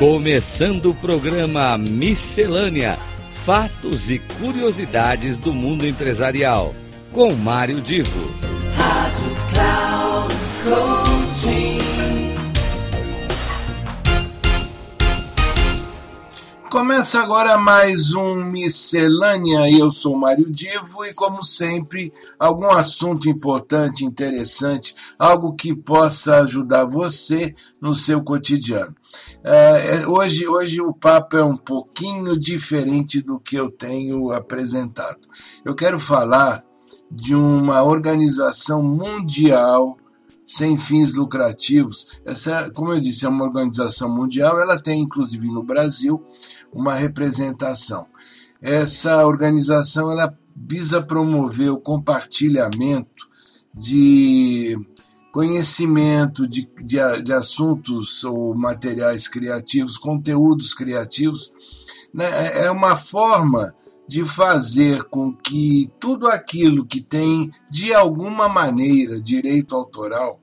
Começando o programa Miscelânea: Fatos e Curiosidades do Mundo Empresarial, com Mário Divo. Rádio Cloud Começa agora mais um Miscelânea. Eu sou Mário Divo e, como sempre, algum assunto importante, interessante, algo que possa ajudar você no seu cotidiano. É, hoje, hoje o papo é um pouquinho diferente do que eu tenho apresentado. Eu quero falar de uma organização mundial sem fins lucrativos. Essa, como eu disse, é uma organização mundial, ela tem inclusive no Brasil uma representação. Essa organização ela visa promover o compartilhamento de conhecimento de, de, de assuntos ou materiais criativos, conteúdos criativos, né? é uma forma de fazer com que tudo aquilo que tem de alguma maneira direito autoral,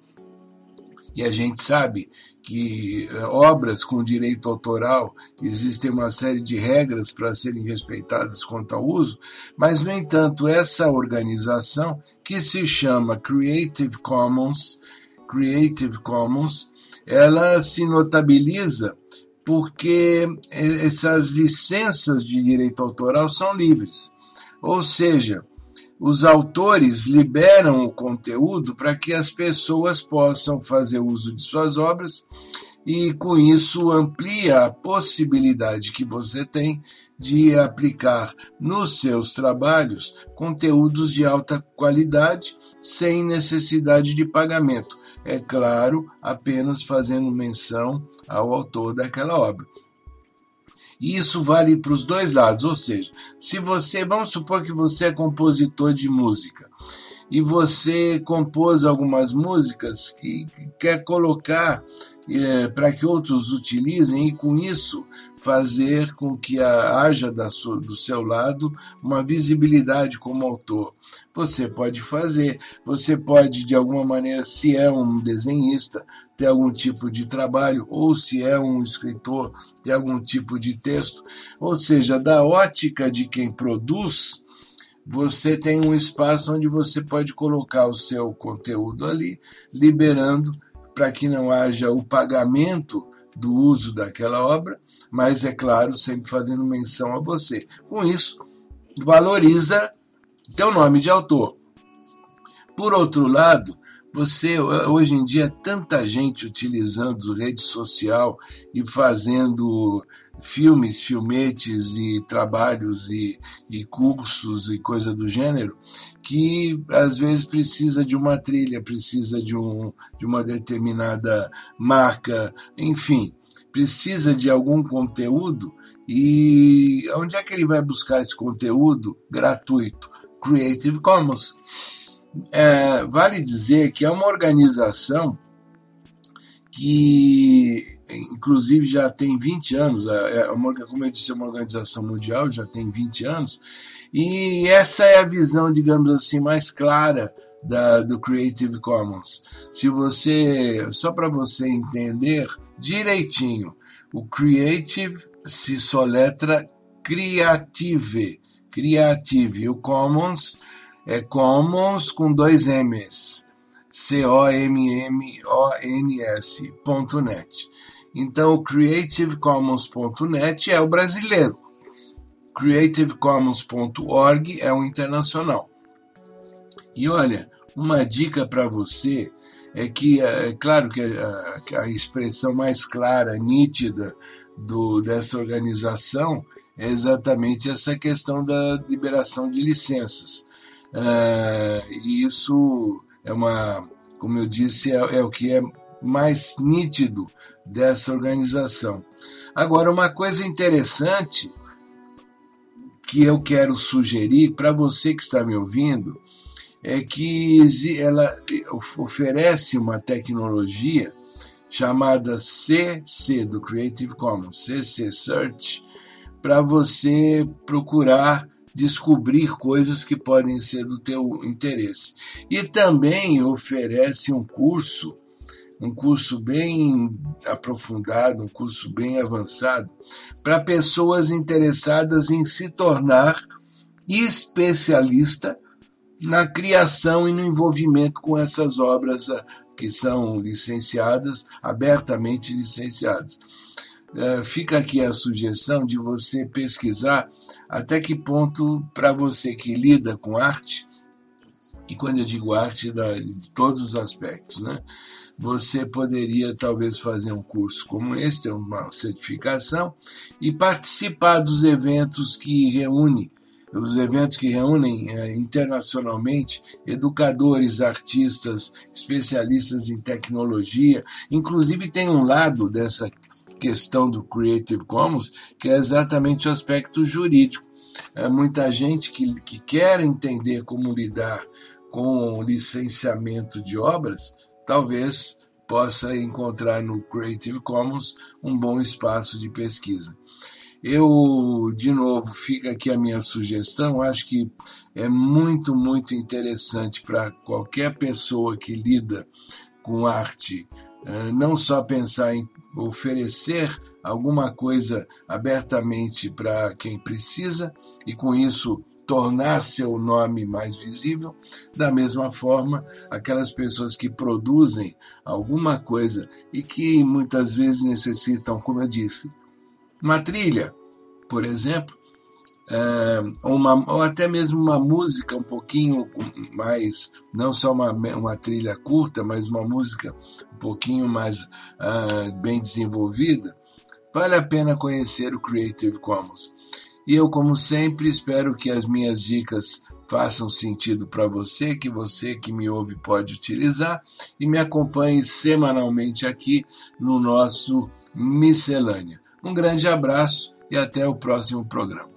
e a gente sabe que eh, obras com direito autoral existem uma série de regras para serem respeitadas quanto ao uso, mas, no entanto, essa organização, que se chama Creative Commons, Creative Commons, ela se notabiliza porque essas licenças de direito autoral são livres. Ou seja, os autores liberam o conteúdo para que as pessoas possam fazer uso de suas obras e com isso amplia a possibilidade que você tem de aplicar nos seus trabalhos conteúdos de alta qualidade sem necessidade de pagamento. É claro, apenas fazendo menção ao autor daquela obra. E isso vale para os dois lados, ou seja, se você, vamos supor que você é compositor de música e você compôs algumas músicas que quer colocar é, para que outros utilizem e com isso fazer com que haja sua, do seu lado uma visibilidade como autor. Você pode fazer, você pode de alguma maneira, se é um desenhista, ter algum tipo de trabalho, ou se é um escritor, ter algum tipo de texto. Ou seja, da ótica de quem produz, você tem um espaço onde você pode colocar o seu conteúdo ali, liberando para que não haja o pagamento do uso daquela obra, mas é claro, sempre fazendo menção a você. Com isso, valoriza teu nome de autor. Por outro lado, você hoje em dia tanta gente utilizando rede social e fazendo filmes, filmetes e trabalhos e, e cursos e coisa do gênero que às vezes precisa de uma trilha, precisa de, um, de uma determinada marca, enfim, precisa de algum conteúdo e onde é que ele vai buscar esse conteúdo gratuito? Creative Commons é, vale dizer que é uma organização que, inclusive, já tem 20 anos, é, é uma, como eu disse, é uma organização mundial, já tem 20 anos, e essa é a visão, digamos assim, mais clara da, do Creative Commons. Se você, só para você entender direitinho, o Creative se soletra Creative, Creative, o Commons é Commons com dois M's, C-O-M-M-O-N-S.net. Então, o CreativeCommons.net é o brasileiro. CreativeCommons.org é o internacional. E olha, uma dica para você é que, é, é claro que a, a, expressão mais clara, nítida do, dessa organização é exatamente essa questão da liberação de licenças. Uh, e isso é uma, como eu disse, é, é o que é mais nítido dessa organização. Agora, uma coisa interessante que eu quero sugerir para você que está me ouvindo é que ela oferece uma tecnologia chamada CC do Creative Commons, CC Search, para você procurar descobrir coisas que podem ser do teu interesse. E também oferece um curso um curso bem aprofundado, um curso bem avançado, para pessoas interessadas em se tornar especialista na criação e no envolvimento com essas obras que são licenciadas, abertamente licenciadas. Fica aqui a sugestão de você pesquisar até que ponto, para você que lida com arte, e quando eu digo arte, de todos os aspectos, né? você poderia talvez fazer um curso como esse, ter uma certificação e participar dos eventos que reúnem os eventos que reúnem internacionalmente educadores, artistas, especialistas em tecnologia. Inclusive, tem um lado dessa questão do Creative Commons que é exatamente o aspecto jurídico. É muita gente que, que quer entender como lidar com o licenciamento de obras, talvez possa encontrar no Creative Commons um bom espaço de pesquisa. Eu, de novo, fica aqui a minha sugestão. Acho que é muito, muito interessante para qualquer pessoa que lida com arte, não só pensar em oferecer alguma coisa abertamente para quem precisa e com isso tornar seu nome mais visível, da mesma forma, aquelas pessoas que produzem alguma coisa e que muitas vezes necessitam, como eu disse, uma trilha, por exemplo, ou, uma, ou até mesmo uma música um pouquinho mais, não só uma, uma trilha curta, mas uma música um pouquinho mais uh, bem desenvolvida, vale a pena conhecer o Creative Commons. E eu, como sempre, espero que as minhas dicas façam sentido para você, que você que me ouve pode utilizar e me acompanhe semanalmente aqui no nosso Miscelânea. Um grande abraço e até o próximo programa.